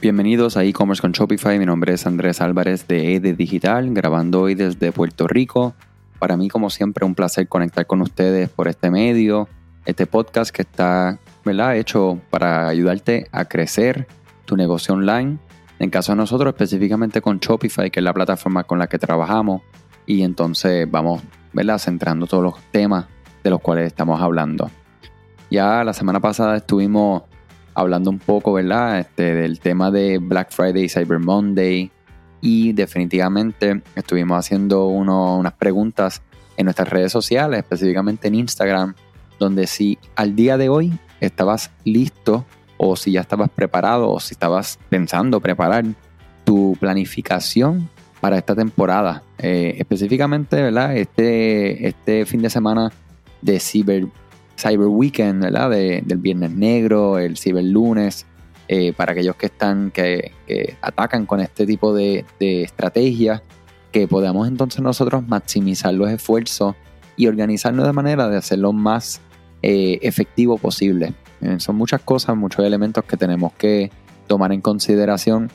Bienvenidos a e-commerce con Shopify. Mi nombre es Andrés Álvarez de EDE Digital, grabando hoy desde Puerto Rico. Para mí, como siempre, un placer conectar con ustedes por este medio, este podcast que está ¿verdad? hecho para ayudarte a crecer tu negocio online. En caso de nosotros, específicamente con Shopify, que es la plataforma con la que trabajamos. Y entonces vamos ¿verdad? centrando todos los temas de los cuales estamos hablando. Ya la semana pasada estuvimos hablando un poco, ¿verdad? Este, del tema de Black Friday Cyber Monday. Y definitivamente estuvimos haciendo unas preguntas en nuestras redes sociales, específicamente en Instagram, donde si al día de hoy estabas listo o si ya estabas preparado o si estabas pensando preparar tu planificación para esta temporada. Eh, específicamente, ¿verdad? Este, este fin de semana de Cyber Cyber Weekend, ¿verdad? del Viernes Negro, el Cyber Lunes, eh, para aquellos que están, que, atacan con este tipo de, estrategias, que podamos entonces nosotros maximizar los esfuerzos y organizarnos de manera de hacerlo más eh, efectivo posible. Eh, son muchas cosas, muchos elementos que tenemos que tomar en consideración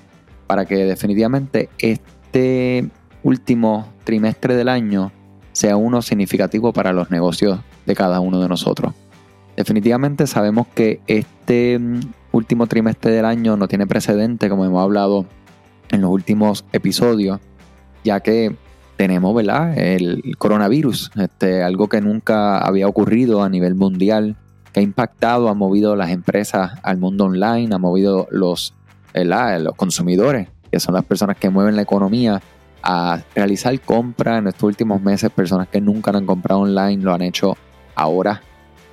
para que definitivamente este último trimestre del año sea uno significativo para los negocios de cada uno de nosotros. Definitivamente sabemos que este mm, último trimestre del año no tiene precedente, como hemos hablado en los últimos episodios, ya que tenemos ¿verdad? el coronavirus, este, algo que nunca había ocurrido a nivel mundial, que ha impactado, ha movido las empresas al mundo online, ha movido los, los consumidores, que son las personas que mueven la economía, a realizar compras en estos últimos meses, personas que nunca han comprado online lo han hecho ahora.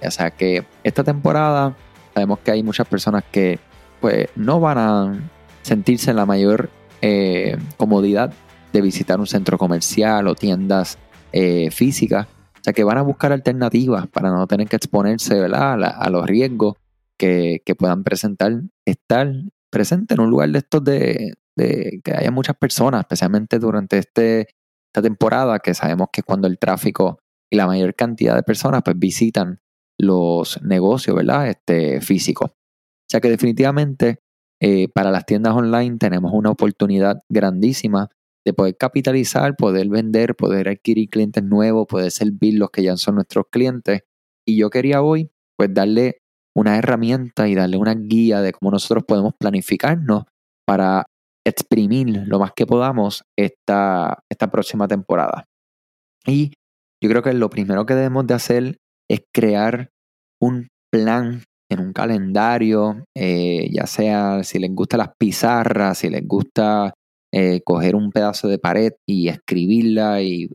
O sea que esta temporada sabemos que hay muchas personas que pues no van a sentirse en la mayor eh, comodidad de visitar un centro comercial o tiendas eh, físicas. O sea que van a buscar alternativas para no tener que exponerse A, los riesgos que, puedan presentar estar presente en un lugar de estos de, que haya muchas personas, especialmente durante este, esta temporada, que sabemos que es cuando el tráfico y la mayor cantidad de personas pues visitan los negocios, ¿verdad? Este, físicos. O sea que definitivamente eh, para las tiendas online tenemos una oportunidad grandísima de poder capitalizar, poder vender, poder adquirir clientes nuevos, poder servir los que ya son nuestros clientes. Y yo quería hoy pues darle una herramienta y darle una guía de cómo nosotros podemos planificarnos para exprimir lo más que podamos esta, esta próxima temporada. Y yo creo que lo primero que debemos de hacer es crear un plan en un calendario, eh, ya sea si les gusta las pizarras, si les gusta eh, coger un pedazo de pared y escribirla y,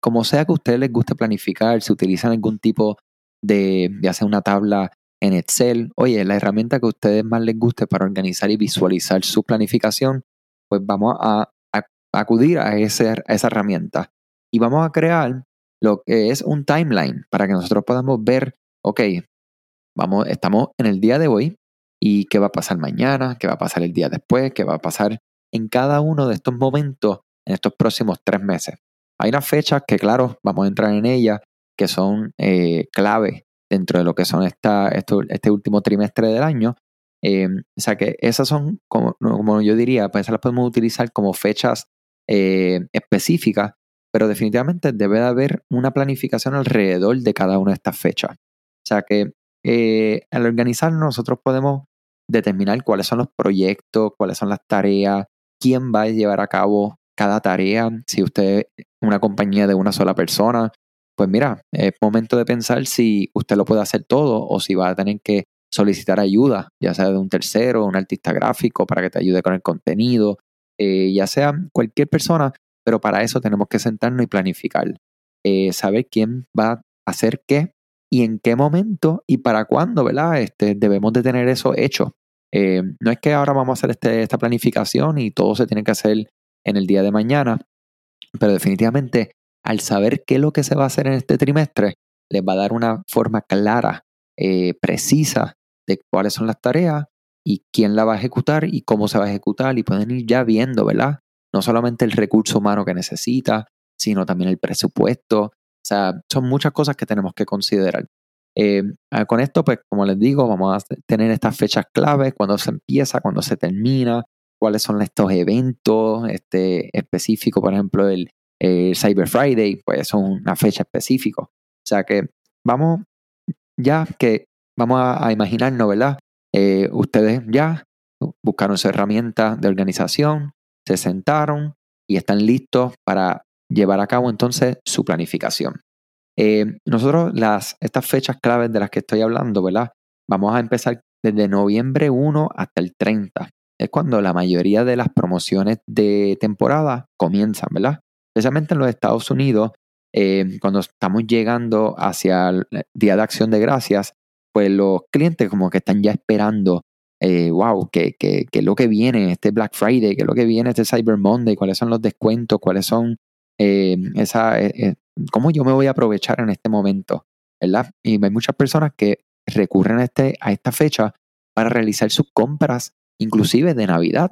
como sea que a ustedes les guste planificar, si utilizan algún tipo de, ya sea una tabla en Excel, oye, la herramienta que a ustedes más les guste para organizar y visualizar su planificación, pues vamos a, acudir a, a esa herramienta. Y vamos a crear lo que es un timeline para que nosotros podamos ver, ok, vamos, estamos en el día de hoy y qué va a pasar mañana, qué va a pasar el día después, qué va a pasar en cada uno de estos momentos en estos próximos tres meses. Hay unas fechas que, claro, vamos a entrar en ellas, que son eh, clave dentro de lo que son esta, este último trimestre del año. Eh, o sea que esas son, como, como, yo diría, pues esas las podemos utilizar como fechas eh, específicas pero definitivamente debe de haber una planificación alrededor de cada una de estas fechas. O sea que eh, al organizarnos nosotros podemos determinar cuáles son los proyectos, cuáles son las tareas, quién va a llevar a cabo cada tarea. Si usted es una compañía de una sola persona, pues mira, es momento de pensar si usted lo puede hacer todo o si va a tener que solicitar ayuda, ya sea de un tercero, un artista gráfico para que te ayude con el contenido, eh, ya sea cualquier persona pero para eso tenemos que sentarnos y planificar. Eh, saber quién va a hacer qué y en qué momento y para cuándo, ¿verdad? Este, debemos de tener eso hecho. Eh, no es que ahora vamos a hacer este, esta planificación y todo se tiene que hacer en el día de mañana, pero definitivamente al saber qué es lo que se va a hacer en este trimestre, les va a dar una forma clara, eh, precisa de cuáles son las tareas y quién la va a ejecutar y cómo se va a ejecutar y pueden ir ya viendo, ¿verdad? No solamente el recurso humano que necesita, sino también el presupuesto. O sea, son muchas cosas que tenemos que considerar. Eh, con esto, pues como les digo, vamos a tener estas fechas claves, cuando se empieza, cuando se termina, cuáles son estos eventos este, específicos, por ejemplo, el, Cyber Friday, pues es una fecha específica. O sea que vamos ya que vamos a, imaginarnos, ¿verdad? Eh, ustedes ya buscaron su herramienta de organización, se sentaron y están listos para llevar a cabo entonces su planificación. Eh, nosotros las, estas fechas claves de las que estoy hablando, ¿verdad? Vamos a empezar desde noviembre 1 hasta el 30 es cuando la mayoría de las promociones de temporada comienzan, ¿verdad? Especialmente en los Estados Unidos, eh, cuando estamos llegando hacia el Día de Acción de Gracias, pues los clientes como que están ya esperando, eh, wow, ¿qué, es lo que viene este Black Friday? ¿Qué es lo que viene este Cyber Monday? ¿Cuáles son los descuentos? ¿Cuáles son eh, esa, cómo yo me voy a aprovechar en este momento? ¿Verdad? Y hay muchas personas que recurren a, este, a esta fecha para realizar sus compras inclusive de Navidad,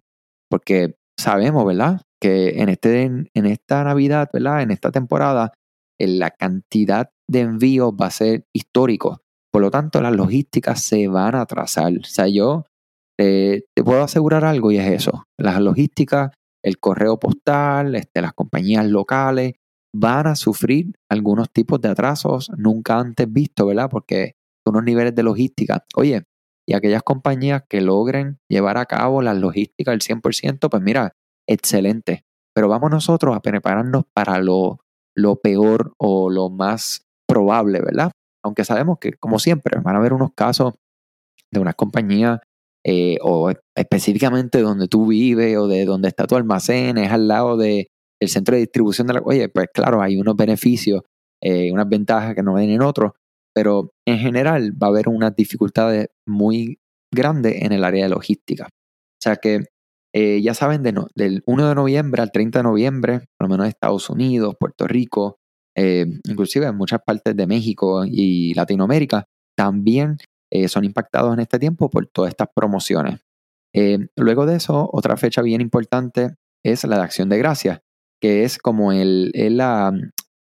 porque sabemos, ¿verdad? Que en, este, en esta Navidad, ¿verdad? En esta temporada, la cantidad de envíos va a ser histórico. Por lo tanto, las logísticas se van a atrasar. O sea, yo te puedo asegurar algo y es eso. Las logísticas, el correo postal, este, las compañías locales van a sufrir algunos tipos de atrasos nunca antes vistos, ¿verdad? Porque unos niveles de logística. Oye, y aquellas compañías que logren llevar a cabo la logística al 100%, pues mira, excelente. Pero vamos nosotros a prepararnos para lo, lo peor o lo más probable, ¿verdad? Aunque sabemos que, como siempre, van a haber unos casos de una compañía eh, o específicamente donde tú vives o de donde está tu almacén, es al lado del centro de distribución de la... Oye, pues claro, hay unos beneficios, eh, unas ventajas que no ven en otros, pero en general va a haber unas dificultades muy grandes en el área de logística. O sea que eh, ya saben, del 1 de noviembre al 30 de noviembre, por lo menos en Estados Unidos, Puerto Rico, inclusive en muchas partes de México y Latinoamérica, también eh, son impactados en este tiempo por todas estas promociones. luego de eso, otra fecha bien importante es la de Acción de Gracias, que es como el, la,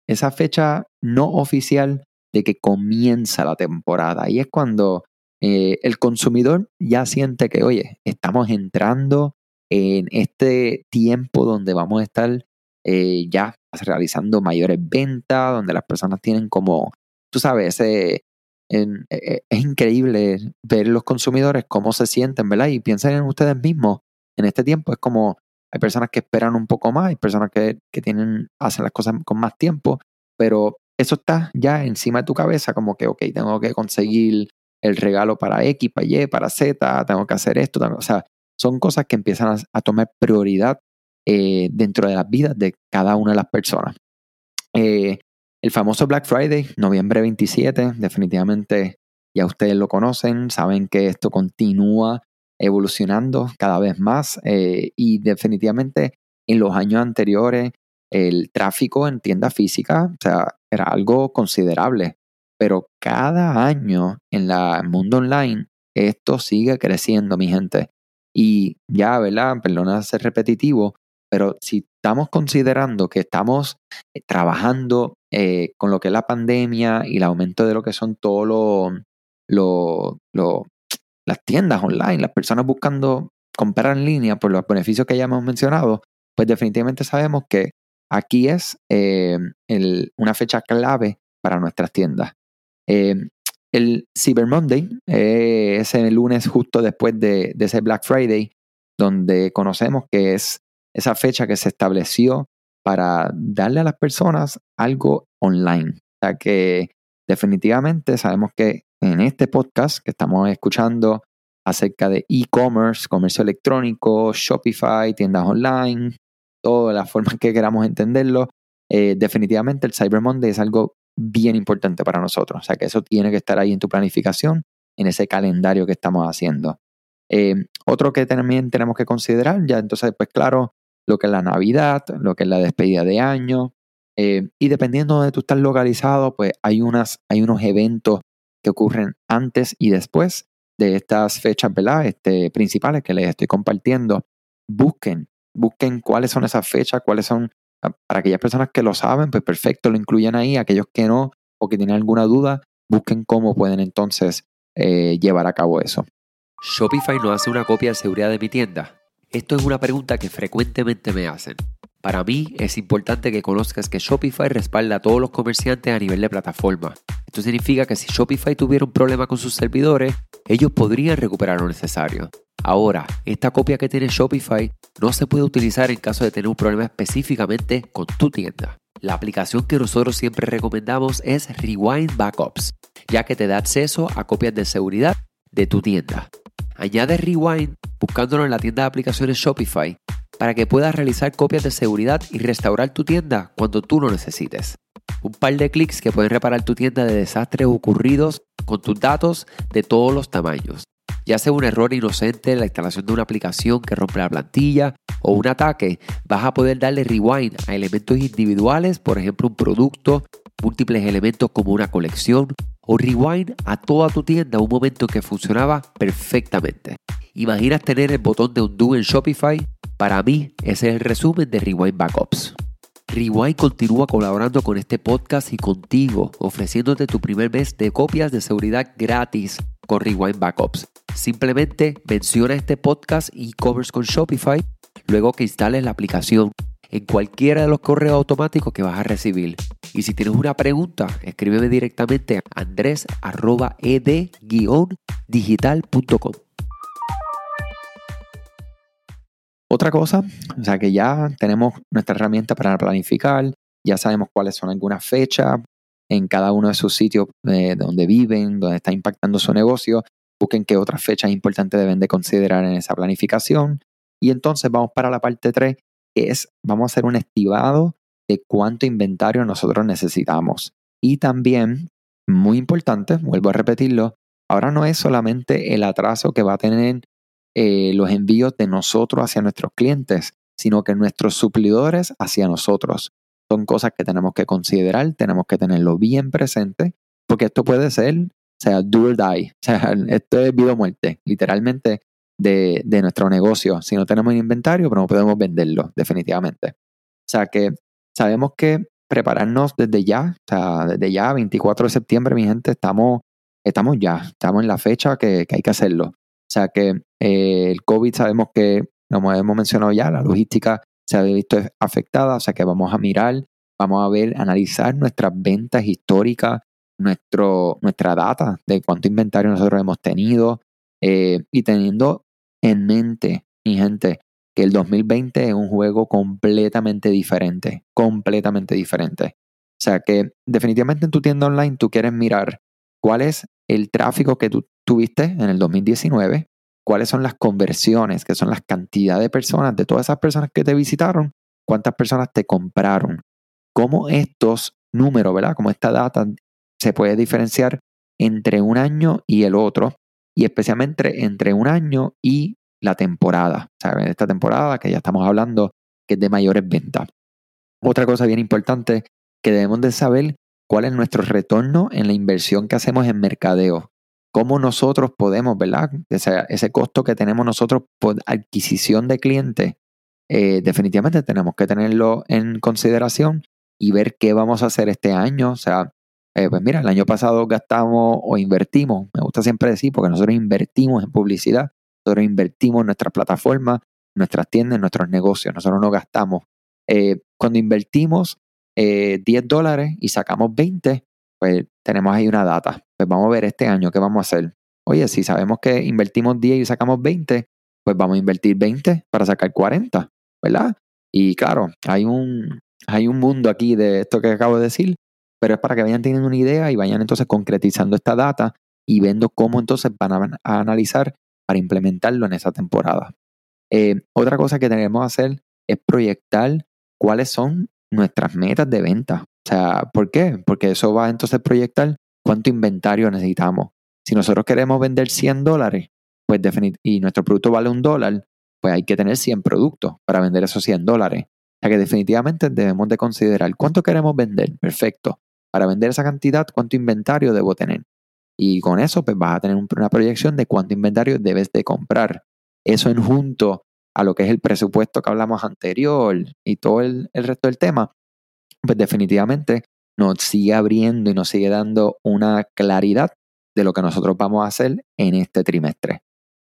esa fecha no oficial de que comienza la temporada. Y es cuando eh, el consumidor ya siente que, oye, estamos entrando en este tiempo donde vamos a estar eh, ya realizando mayores ventas, donde las personas tienen como, tú sabes, e, e, es increíble ver los consumidores cómo se sienten, ¿verdad? Y piensen en ustedes mismos. En este tiempo es como hay personas que esperan un poco más, hay personas que, que tienen, hacen las cosas con más tiempo, pero eso está ya encima de tu cabeza, como que, ok, tengo que conseguir el regalo para X, para Y, para Z, tengo que hacer esto. o sea, son cosas que empiezan a, tomar prioridad eh, dentro de las vidas de cada una de las personas. Eh, el famoso Black Friday, noviembre 27, definitivamente ya ustedes lo conocen, saben que esto continúa evolucionando cada vez más eh, y definitivamente en los años anteriores el tráfico en tienda física, o sea, era algo considerable. Pero cada año en el mundo online, esto sigue creciendo, mi gente. Y ya, ¿verdad? Perdona ser repetitivo, pero si estamos considerando que estamos eh, trabajando eh, con lo que es la pandemia y el aumento de lo que son todos los las tiendas online, las personas buscando comprar en línea por los beneficios que ya hemos mencionado, pues definitivamente sabemos que Aquí es eh, una fecha clave para nuestras tiendas. Eh, el Cyber Monday eh, es el lunes justo después de, ese Black Friday, donde conocemos que es esa fecha que se estableció para darle a las personas algo online. O sea que definitivamente sabemos que en este podcast que estamos escuchando acerca de e-commerce, comercio electrónico, Shopify, tiendas online, todas las formas que queramos entenderlo, eh, definitivamente el Cyber Monday es algo bien importante para nosotros. O sea que eso tiene que estar ahí en tu planificación, en ese calendario que estamos haciendo. Eh, otro que también tenemos que considerar, ya entonces, pues claro, lo que es la Navidad, lo que es la despedida de año. Eh, y dependiendo de donde tú estás localizado, pues hay, unas, hay unos eventos que ocurren antes y después de estas fechas ¿verdad? Este, principales que les estoy compartiendo. Busquen busquen cuáles son esas fechas, cuáles son, ah, para aquellas personas que lo saben, pues perfecto, lo incluyen ahí, aquellos que no o que tienen alguna duda, busquen cómo pueden entonces eh, llevar a cabo eso. ¿Shopify no hace una copia de seguridad de mi tienda? Esto es una pregunta que frecuentemente me hacen. Para mí es importante que conozcas que Shopify respalda a todos los comerciantes a nivel de plataforma. Esto significa que si Shopify tuviera un problema con sus servidores, ellos podrían recuperar lo necesario. Ahora, esta copia que tiene Shopify no se puede utilizar en caso de tener un problema específicamente con tu tienda. La aplicación que nosotros siempre recomendamos es Rewind Backups, ya que te da acceso a copias de seguridad de tu tienda. Añade Rewind buscándolo en la tienda de aplicaciones Shopify para que puedas realizar copias de seguridad y restaurar tu tienda cuando tú lo necesites. Un par de clics que pueden reparar tu tienda de desastres ocurridos con tus datos de todos los tamaños. Ya sea un error inocente en la instalación de una aplicación que rompe la plantilla o un ataque, vas a poder darle rewind a elementos individuales, por ejemplo un producto, múltiples elementos como una colección, o rewind a toda tu tienda un momento que funcionaba perfectamente. ¿Imaginas tener el botón de undo en Shopify? Para mí, ese es el resumen de Rewind Backups. Rewind continúa colaborando con este podcast y contigo, ofreciéndote tu primer mes de copias de seguridad gratis con Rewind Backups. Simplemente menciona este podcast y covers con Shopify luego que instales la aplicación en cualquiera de los correos automáticos que vas a recibir. Y si tienes una pregunta, escríbeme directamente a andres.ed-digital.com. Otra cosa, o sea que ya tenemos nuestra herramienta para planificar, ya sabemos cuáles son algunas fechas en cada uno de sus sitios eh, donde viven, donde está impactando su negocio. Busquen qué otras fechas importantes deben de considerar en esa planificación. Y entonces vamos para la parte 3, que es, vamos a hacer un estimado de cuánto inventario nosotros necesitamos. Y también, muy importante, vuelvo a repetirlo, ahora no es solamente el atraso que va a tener eh, los envíos de nosotros hacia nuestros clientes, sino que nuestros suplidores hacia nosotros. Son cosas que tenemos que considerar, tenemos que tenerlo bien presente, porque esto puede ser, o sea, do or die, o sea, esto es vida o muerte, literalmente, de, de nuestro negocio. Si no tenemos inventario, pero no podemos venderlo, definitivamente. O sea que sabemos que prepararnos desde ya, o sea, desde ya, 24 de septiembre, mi gente, estamos, estamos ya, estamos en la fecha que, hay que hacerlo. O sea que eh, el COVID sabemos que, como hemos mencionado ya, la logística se ha visto afectada, o sea que vamos a mirar, vamos a ver, analizar nuestras ventas históricas, nuestro, nuestra data de cuánto inventario nosotros hemos tenido eh, y teniendo en mente, mi gente, que el 2020 es un juego completamente diferente, completamente diferente. O sea que definitivamente en tu tienda online tú quieres mirar cuál es el tráfico que tú tuviste en el 2019, cuáles son las conversiones, que son las cantidades de personas, de todas esas personas que te visitaron, cuántas personas te compraron, cómo estos números, ¿verdad? Como esta data se puede diferenciar entre un año y el otro, y especialmente entre un año y la temporada, ¿sabes? Esta temporada que ya estamos hablando que es de mayores ventas. Otra cosa bien importante que debemos de saber cuál es nuestro retorno en la inversión que hacemos en mercadeo cómo nosotros podemos, ¿verdad? Ese, ese costo que tenemos nosotros por adquisición de clientes, eh, definitivamente tenemos que tenerlo en consideración y ver qué vamos a hacer este año. O sea, eh, pues mira, el año pasado gastamos o invertimos, me gusta siempre decir, porque nosotros invertimos en publicidad, nosotros invertimos en nuestras plataformas, nuestras tiendas, nuestros negocios, nosotros no gastamos. Eh, cuando invertimos 10 dólares y sacamos 20, pues tenemos ahí una data. Pues vamos a ver este año qué vamos a hacer. Oye, si sabemos que invertimos 10 y sacamos 20, pues vamos a invertir 20 para sacar 40, ¿verdad? Y claro, hay un, hay un mundo aquí de esto que acabo de decir, pero es para que vayan teniendo una idea y vayan entonces concretizando esta data y viendo cómo entonces van a, analizar para implementarlo en esa temporada. Eh, otra cosa que tenemos que hacer es proyectar cuáles son nuestras metas de venta. O sea, ¿por qué? Porque eso va entonces proyectar cuánto inventario necesitamos. Si nosotros queremos vender 100 dólares pues y nuestro producto vale un dólar, pues hay que tener 100 productos para vender esos 100 dólares. O sea que definitivamente debemos de considerar cuánto queremos vender. Perfecto. Para vender esa cantidad, cuánto inventario debo tener. Y con eso, pues vas a tener una proyección de cuánto inventario debes de comprar. Eso en junto a lo que es el presupuesto que hablamos anterior y todo el, resto del tema, pues definitivamente nos sigue abriendo y nos sigue dando una claridad de lo que nosotros vamos a hacer en este trimestre.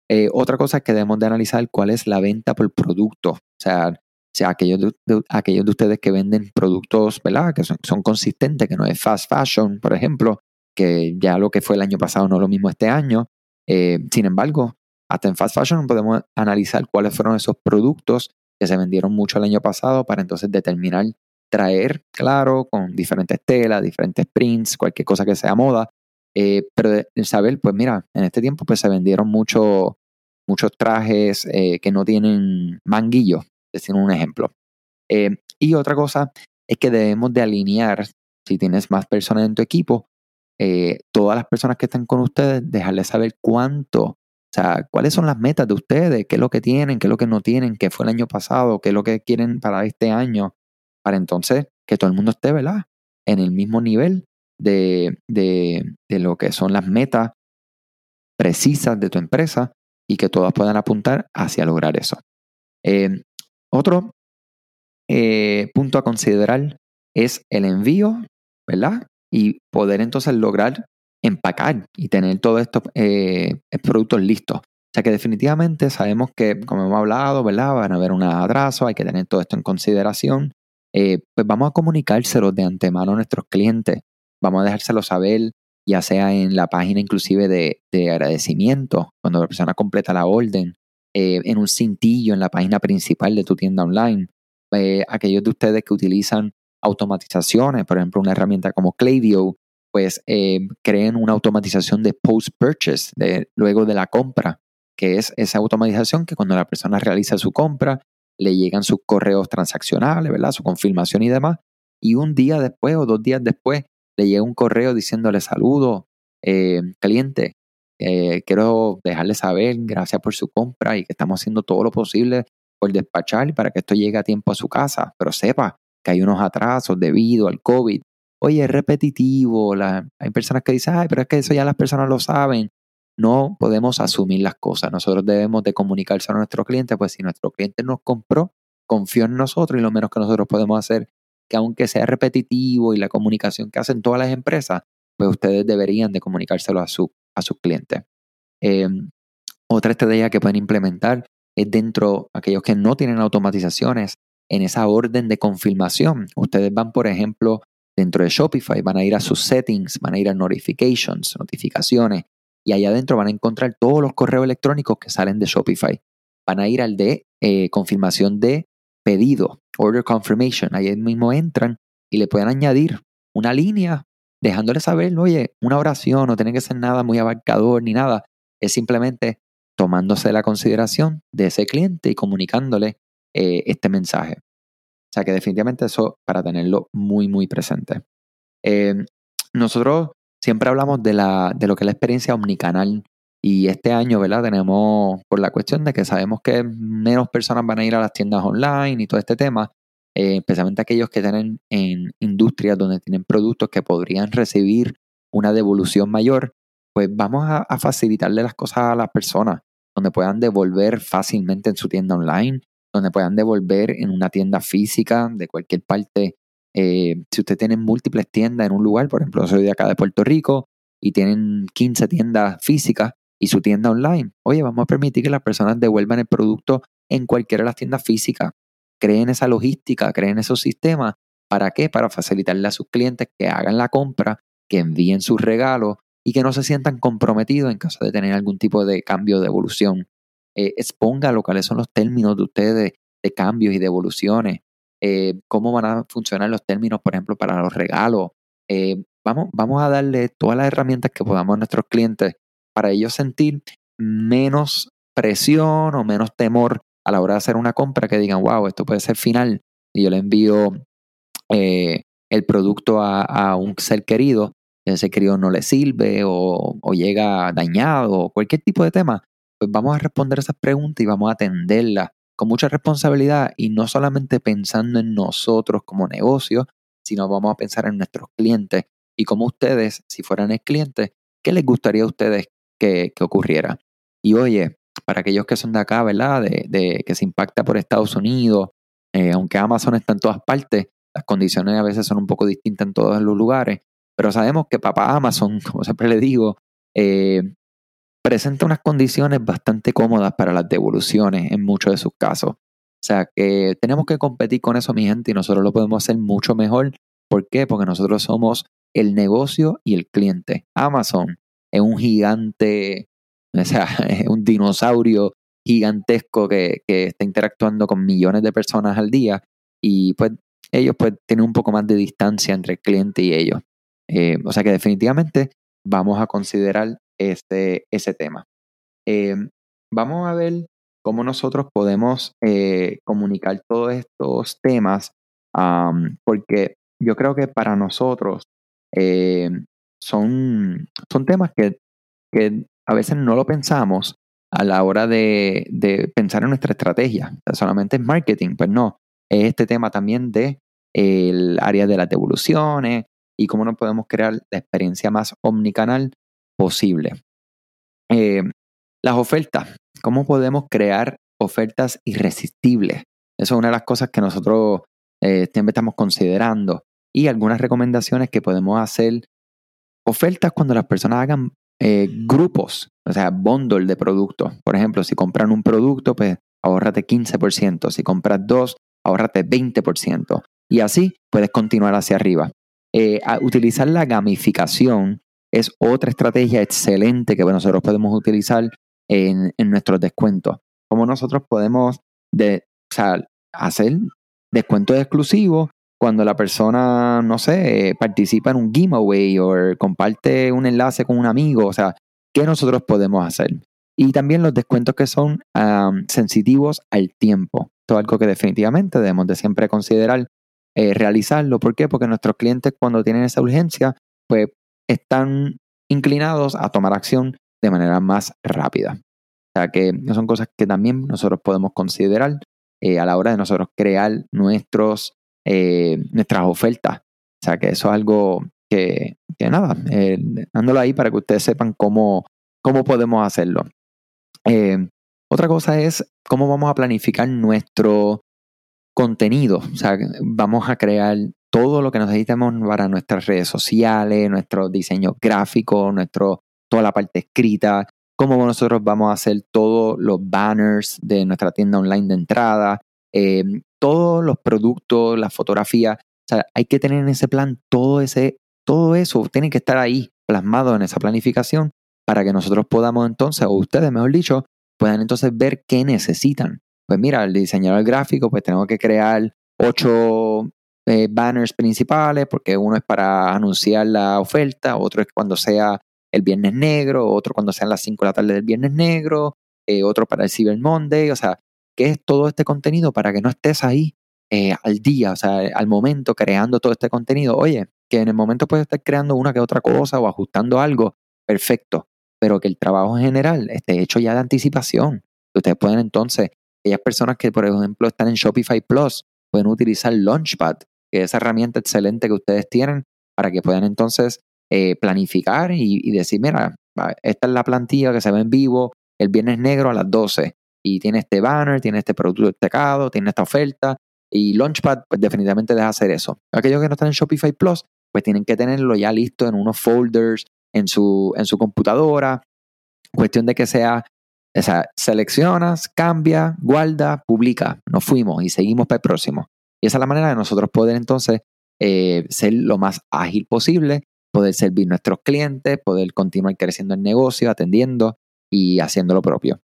Eh, otra cosa es que debemos de analizar cuál es la venta por producto. O sea, sea aquellos de, aquellos de ustedes que venden productos, ¿verdad? Que son, consistentes, que no es fast fashion, por ejemplo, que ya lo que fue el año pasado no es lo mismo este año. Eh, sin embargo, hasta en fast fashion podemos analizar cuáles fueron esos productos que se vendieron mucho el año pasado para entonces determinar, traer, claro, con diferentes telas, diferentes prints, cualquier cosa que sea moda. Eh, pero saber, pues mira, en este tiempo pues se vendieron mucho, muchos trajes eh, que no tienen manguillo, decir un ejemplo. Eh, y otra cosa es que debemos de alinear, si tienes más personas en tu equipo, eh, todas las personas que están con ustedes, dejarles saber cuánto, o sea, cuáles son las metas de ustedes, qué es lo que tienen, qué es lo que no tienen, qué fue el año pasado, qué es lo que quieren para este año, para entonces que todo el mundo esté, ¿verdad? En el mismo nivel de, de, de lo que son las metas precisas de tu empresa y que todas puedan apuntar hacia lograr eso. Eh, otro eh, punto a considerar es el envío, ¿verdad? Y poder entonces lograr empacar y tener todos estos eh, productos listos. O sea que definitivamente sabemos que, como hemos hablado, ¿verdad? Van a haber un atraso, hay que tener todo esto en consideración. Eh, pues vamos a comunicárselo de antemano a nuestros clientes. Vamos a dejárselo saber, ya sea en la página inclusive de, de agradecimiento, cuando la persona completa la orden, eh, en un cintillo en la página principal de tu tienda online. Aquellos de ustedes que utilizan automatizaciones, por ejemplo, una herramienta como Klaviyo, pues eh, creen una automatización de post-purchase, de, luego de la compra, que es esa automatización que cuando la persona realiza su compra, le llegan sus correos transaccionales, ¿verdad? Su confirmación y demás. Y un día después o dos días después le llega un correo diciéndole saludo, cliente, eh, quiero dejarle saber, gracias por su compra y que estamos haciendo todo lo posible por despachar para que esto llegue a tiempo a su casa, pero sepa que hay unos atrasos debido al COVID. Oye, es repetitivo, hay personas que dicen, ay, pero es que eso ya las personas lo saben. No podemos asumir las cosas. Nosotros debemos de comunicarse a nuestro cliente, pues si nuestro cliente nos compró, confió en nosotros y lo menos que nosotros podemos hacer, que aunque sea repetitivo y la comunicación que hacen todas las empresas, pues ustedes deberían de comunicárselo a su a sus clientes. Eh, otra estrategia que pueden implementar es dentro, aquellos que no tienen automatizaciones, en esa orden de confirmación. Ustedes van, por ejemplo, dentro de Shopify, van a ir a sus settings, van a ir a notifications, notificaciones, y allá adentro van a encontrar todos los correos electrónicos que salen de Shopify. Van a ir al de eh, confirmación de pedido, order confirmation. Ahí mismo entran y le pueden añadir una línea dejándole saber, oye, una oración no tiene que ser nada muy abarcador ni nada, es simplemente tomándose la consideración de ese cliente y comunicándole eh, este mensaje. O sea que definitivamente eso para tenerlo muy, muy presente. Em, nosotros siempre hablamos de, la, de lo que es la experiencia omnicanal y este año, ¿verdad? Tenemos, por la cuestión de que sabemos que menos personas van a ir a las tiendas online y todo este tema, eh, especialmente aquellos que tienen en industrias donde tienen productos que podrían recibir una devolución mayor, pues vamos a, facilitarle las cosas a las personas, donde puedan devolver fácilmente en su tienda online, donde puedan devolver en una tienda física de cualquier parte. Eh, si usted tiene múltiples tiendas en un lugar, por ejemplo, soy de acá de Puerto Rico y tienen 15 tiendas físicas y su tienda online, oye, vamos a permitir que las personas devuelvan el producto en cualquiera de las tiendas físicas creen esa logística, creen esos sistemas. ¿Para qué? Para facilitarle a sus clientes que hagan la compra, que envíen sus regalos y que no se sientan comprometidos en caso de tener algún tipo de cambio de evolución. Eh, expóngalo cuáles son los términos de ustedes de cambios y de evoluciones. Eh, cómo van a funcionar los términos, por ejemplo, para los regalos. Eh, vamos, vamos a darle todas las herramientas que podamos a nuestros clientes para ellos sentir menos presión o menos temor a la hora de hacer una compra que digan, wow, esto puede ser final y yo le envío eh, el producto a, un ser querido, ese querido no le sirve o, llega dañado o cualquier tipo de tema, pues vamos a responder esas preguntas y vamos a atenderlas con mucha responsabilidad y no solamente pensando en nosotros como negocio, sino vamos a pensar en nuestros clientes y como ustedes, si fueran el cliente, ¿qué les gustaría a ustedes que, ocurriera? Y oye, para aquellos que son de acá, ¿verdad? De, que se impacta por Estados Unidos, eh, aunque Amazon está en todas partes, Las condiciones a veces son un poco distintas en todos los lugares, pero sabemos que papá Amazon, como siempre le digo, eh, presenta unas condiciones bastante cómodas para las devoluciones en muchos de sus casos. O sea que tenemos que competir con eso, mi gente, y nosotros lo podemos hacer mucho mejor. ¿Por qué? Porque nosotros somos el negocio y el cliente. Amazon es un gigante, o sea, es un dinosaurio gigantesco que, está interactuando con millones de personas al día y pues ellos pues tienen un poco más de distancia entre el cliente y ellos. Eh, o sea que definitivamente vamos a considerar este, ese tema. Eh, vamos a ver cómo nosotros podemos eh, comunicar todos estos temas, porque yo creo que para nosotros son, son temas que, que a veces no lo pensamos a la hora de, pensar en nuestra estrategia. solamente es marketing, pues no. Es este tema también de el área de las devoluciones y cómo nos podemos crear la experiencia más omnicanal posible. Eh, las ofertas. ¿Cómo podemos crear ofertas irresistibles? Eso es una de las cosas que nosotros eh, siempre estamos considerando. Y algunas recomendaciones que podemos hacer. Ofertas cuando las personas hagan eh, grupos, o sea, bundle de productos. Por ejemplo, si compran un producto, pues ahórrate 15%. Si compras dos, ahórrate 20%. Y así puedes continuar hacia arriba. Utilizar la gamificación es otra estrategia excelente que nosotros podemos utilizar en, nuestros descuentos. Como nosotros podemos de, hacer descuentos exclusivos cuando la persona, no sé, participa en un giveaway o comparte un enlace con un amigo, o sea, ¿qué nosotros podemos hacer? Y también los descuentos que son sensitivos al tiempo. Esto es algo que definitivamente debemos de siempre considerar eh, realizarlo. ¿Por qué? Porque nuestros clientes cuando tienen esa urgencia, pues están inclinados a tomar acción de manera más rápida. O sea que son cosas que también nosotros podemos considerar eh, a la hora de nosotros crear nuestros eh, nuestras ofertas. O sea que eso es algo que, nada, eh, dándolo ahí para que ustedes sepan cómo, cómo podemos hacerlo. Eh, otra cosa es cómo vamos a planificar nuestro contenido. O sea, vamos a crear todo lo que necesitamos para nuestras redes sociales, nuestro diseño gráfico, nuestro, toda la parte escrita, cómo nosotros vamos a hacer todos los banners de nuestra tienda online de entrada, eh, todos los productos, la fotografía, o sea, hay que tener en ese plan todo ese, todo eso tiene que estar ahí plasmado en esa planificación para que nosotros podamos entonces, o ustedes mejor dicho, puedan entonces ver qué necesitan. Pues mira, el diseñador gráfico, pues tenemos que crear ocho eh, banners principales, porque uno es para anunciar la oferta, otro es cuando sea el viernes negro, otro cuando sean las 5 de la tarde del viernes negro, eh, otro para el Cyber Monday, o sea, qué es todo este contenido para que no estés ahí eh, al día, o sea, al momento creando todo este contenido. Oye, que en el momento puedes estar creando una que otra cosa o ajustando algo, perfecto, pero que el trabajo en general esté hecho ya de anticipación. Ustedes pueden entonces, aquellas personas que por ejemplo están en Shopify Plus, pueden utilizar Launchpad, que esa herramienta excelente que ustedes tienen para que puedan entonces eh, planificar y, decir, mira, esta es la plantilla que se ve en vivo el viernes negro a las 12 y tiene este banner, tiene este producto destacado, tiene esta oferta y Launchpad pues definitivamente deja hacer eso. Aquellos que no están en Shopify Plus pues tienen que tenerlo ya listo en unos folders en su, en su computadora. Cuestión de que sea, o sea, seleccionas, cambia, guarda, publica. Nos fuimos y seguimos para el próximo. Y esa es la manera de nosotros poder entonces eh, ser lo más ágil posible, poder servir nuestros clientes, poder continuar creciendo el negocio, atendiendo y haciendo lo propio.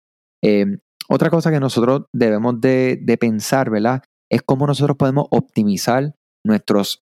Eh, otra cosa que nosotros debemos de, pensar, ¿verdad? Es cómo nosotros podemos optimizar nuestros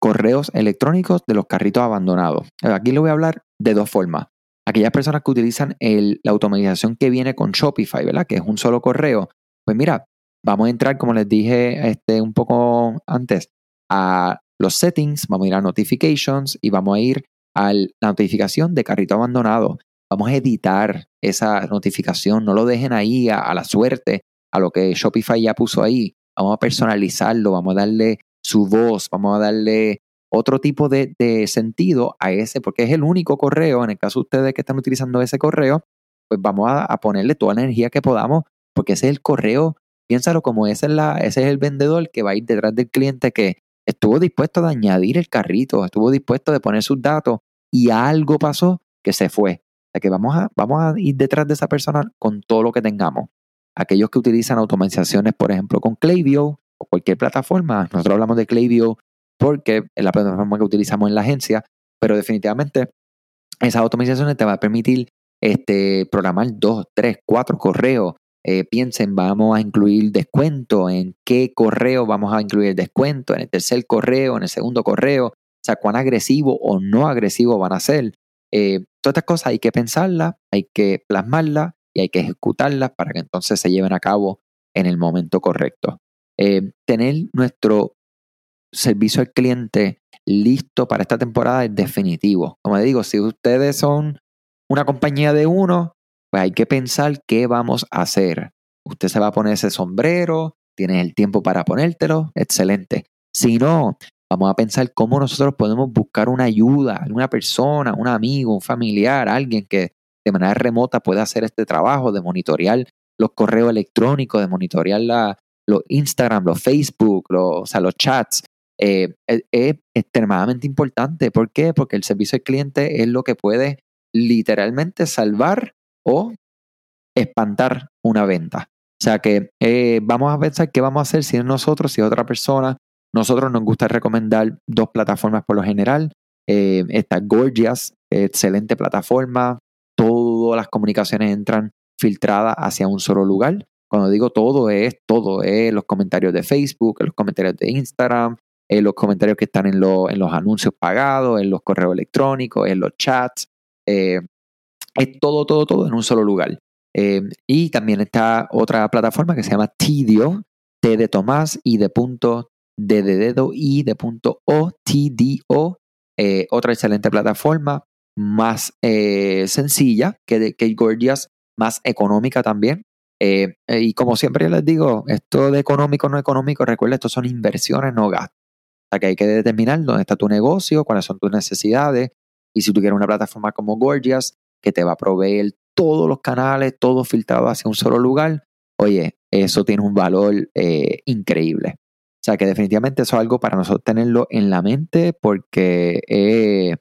correos electrónicos de los carritos abandonados. Aquí le voy a hablar de dos formas. Aquellas personas que utilizan la automatización que viene con Shopify, ¿verdad? Que es un solo correo. Pues mira, vamos a entrar, como les dije este, un poco antes, a los settings, vamos a ir a notifications y vamos a ir a la notificación de carrito abandonado. Vamos a editar esa notificación, no lo dejen ahí a, la suerte, a lo que Shopify ya puso ahí. Vamos a personalizarlo, vamos a darle su voz, vamos a darle otro tipo de, sentido a ese, porque es el único correo, en el caso de ustedes que están utilizando ese correo, pues vamos a, ponerle toda la energía que podamos, porque ese es el correo, piénsalo como ese es, la, ese es el vendedor que va a ir detrás del cliente que estuvo dispuesto de añadir el carrito, estuvo dispuesto de poner sus datos y algo pasó que se fue. O sea que vamos a, vamos a ir detrás de esa persona con todo lo que tengamos. Aquellos que utilizan automatizaciones, por ejemplo, con Klaviyo o cualquier plataforma, nosotros hablamos de Klaviyo porque es la plataforma que utilizamos en la agencia, pero definitivamente esas automatizaciones te va a permitir este, programar dos, tres, cuatro correos. Eh, piensen, vamos a incluir descuento, en qué correo vamos a incluir descuento, en el tercer correo, en el segundo correo, o sea, cuán agresivo o no agresivo van a ser. Eh, todas estas cosas hay que pensarlas, hay que plasmarlas y hay que ejecutarlas para que entonces se lleven a cabo en el momento correcto. Eh, tener nuestro servicio al cliente listo para esta temporada es definitivo. Como digo, si ustedes son una compañía de uno, pues hay que pensar qué vamos a hacer. Usted se va a poner ese sombrero, tiene el tiempo para ponértelo, excelente. Si no, vamos a pensar cómo nosotros podemos buscar una ayuda, una persona, un amigo, un familiar, alguien que de manera remota pueda hacer este trabajo de monitorear los correos electrónicos, de monitorear los Instagram, los Facebook, los, o sea, los chats, eh, es, extremadamente importante. ¿Por qué? Porque el servicio al cliente es lo que puede literalmente salvar o espantar una venta. O sea que eh, vamos a pensar qué vamos a hacer si es nosotros, si es otra persona. Nosotros nos gusta recomendar dos plataformas por lo general. Eh, está Gorgias, excelente plataforma. Todas las comunicaciones entran filtradas hacia un solo lugar. Cuando digo todo es todo, es los comentarios de Facebook, los comentarios de Instagram, en los comentarios que están en, en, los anuncios pagados, en los correos electrónicos, en los chats. Eh, es todo, todo, todo en un solo lugar. Eh, y también está otra plataforma que se llama Tidio, T de Tomás y de punto D de dedo y de punto O, TDO. Eh, otra excelente plataforma, más sencilla que, que Gorgias, más económica también. y como siempre les digo, esto de económico no económico, recuerda, esto son inversiones, no gastos que hay que determinar dónde está tu negocio, cuáles son tus necesidades. Y si tú quieres una plataforma como Gorgias, que te va a proveer todos los canales, todo filtrado hacia un solo lugar, oye, eso tiene un valor eh, increíble. O sea que definitivamente eso es algo para nosotros tenerlo en la mente porque eh,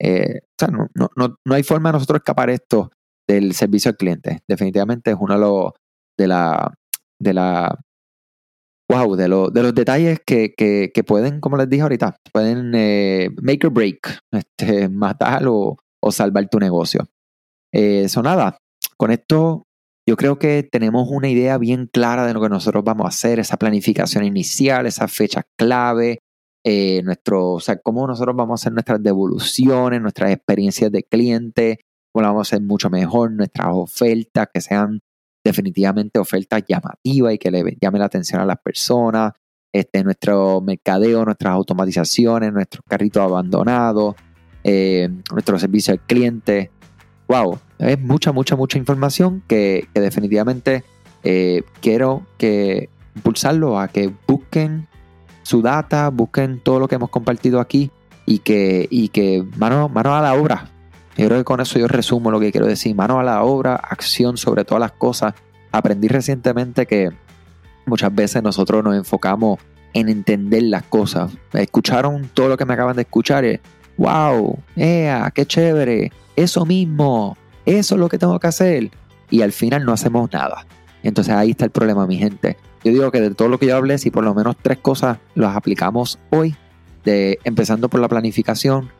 eh, no, hay forma de nosotros escapar esto del servicio al cliente. Definitivamente es uno de los de la, de la wow, de, de los detalles que, que, pueden, como les dije ahorita, pueden make or break, este, matar o, o, salvar tu negocio. Eh, nada, con esto yo creo que tenemos una idea bien clara de lo que nosotros vamos a hacer, esa planificación inicial, esa fecha clave, eh, nuestro, o sea, cómo nosotros vamos a hacer nuestras devoluciones, nuestras experiencias de cliente, cómo vamos a hacer mucho mejor, nuestras ofertas que sean definitivamente ofertas llamativas y que le llame la atención a las personas, este, nuestro mercadeo, nuestras automatizaciones, nuestros carritos abandonados, eh, nuestro servicio al cliente. Wow, es mucha, mucha, mucha información que, definitivamente eh, quiero que impulsarlo a que busquen su data, busquen todo lo que hemos compartido aquí y que, y que mano, mano a la obra, yo creo que con eso yo resumo lo que quiero decir. Mano a la obra, acción sobre todas las cosas. Aprendí recientemente que muchas veces nosotros nos enfocamos en entender las cosas. Escucharon todo lo que me acaban de escuchar y, wow, ¡Ea! qué chévere, eso mismo, eso es lo que tengo que hacer. Y al final no hacemos nada. Entonces ahí está el problema, mi gente. Yo digo que de todo lo que yo hablé, si por lo menos tres cosas las aplicamos hoy, de, empezando por la planificación,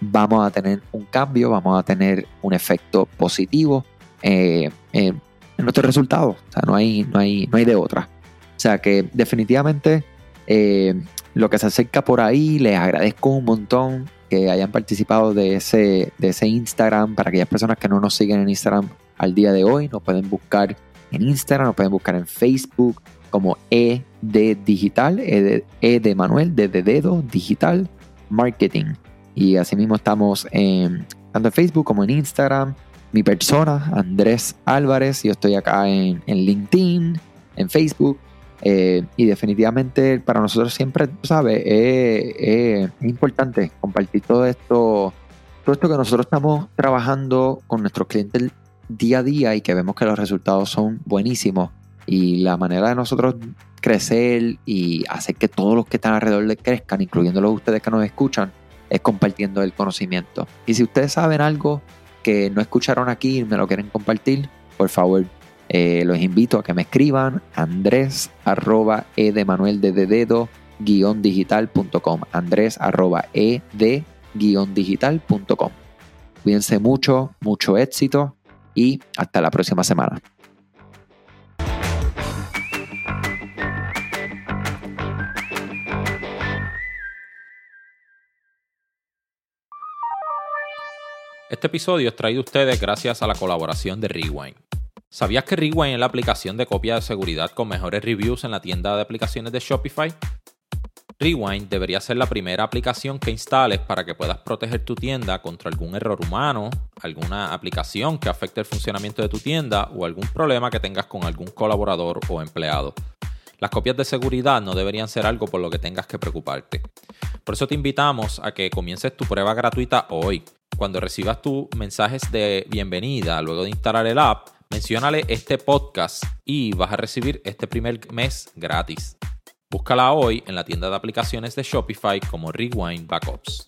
vamos a tener un cambio, vamos a tener un efecto positivo eh, en nuestros resultados. O sea, no hay, no hay, no hay de otra. O sea que definitivamente eh, lo que se acerca por ahí, les agradezco un montón que hayan participado de ese, de ese Instagram. Para aquellas personas que no nos siguen en Instagram al día de hoy, nos pueden buscar en Instagram, nos pueden buscar en Facebook como E de Digital, E de, e de Manuel, D de Dedo, Digital Marketing. Y asimismo estamos en, tanto en Facebook como en Instagram. Mi persona, Andrés Álvarez. Yo estoy acá en, LinkedIn, en Facebook. Eh, y definitivamente para nosotros siempre, es importante compartir todo esto, todo esto que nosotros estamos trabajando con nuestros clientes día a día y que vemos que los resultados son buenísimos. Y la manera de nosotros crecer y hacer que todos los que están alrededor de crezcan, incluyendo los ustedes que nos escuchan, es compartiendo el conocimiento. Y si ustedes saben algo que no escucharon aquí y me lo quieren compartir, por favor, eh, los invito a que me escriban andrés arroba e de manuel de dedo guion digital.com andrés arroba e de guion digital.com Cuídense mucho, mucho éxito y hasta la próxima semana. Este episodio es traído a ustedes gracias a la colaboración de Rewind. ¿Sabías que Rewind es la aplicación de copia de seguridad con mejores reviews en la tienda de aplicaciones de Shopify? Rewind debería ser la primera aplicación que instales para que puedas proteger tu tienda contra algún error humano, alguna aplicación que afecte el funcionamiento de tu tienda o algún problema que tengas con algún colaborador o empleado. Las copias de seguridad no deberían ser algo por lo que tengas que preocuparte. Por eso te invitamos a que comiences tu prueba gratuita hoy. Cuando recibas tus mensajes de bienvenida luego de instalar el app, menciónale este podcast y vas a recibir este primer mes gratis. Búscala hoy en la tienda de aplicaciones de Shopify como Rewind Backups.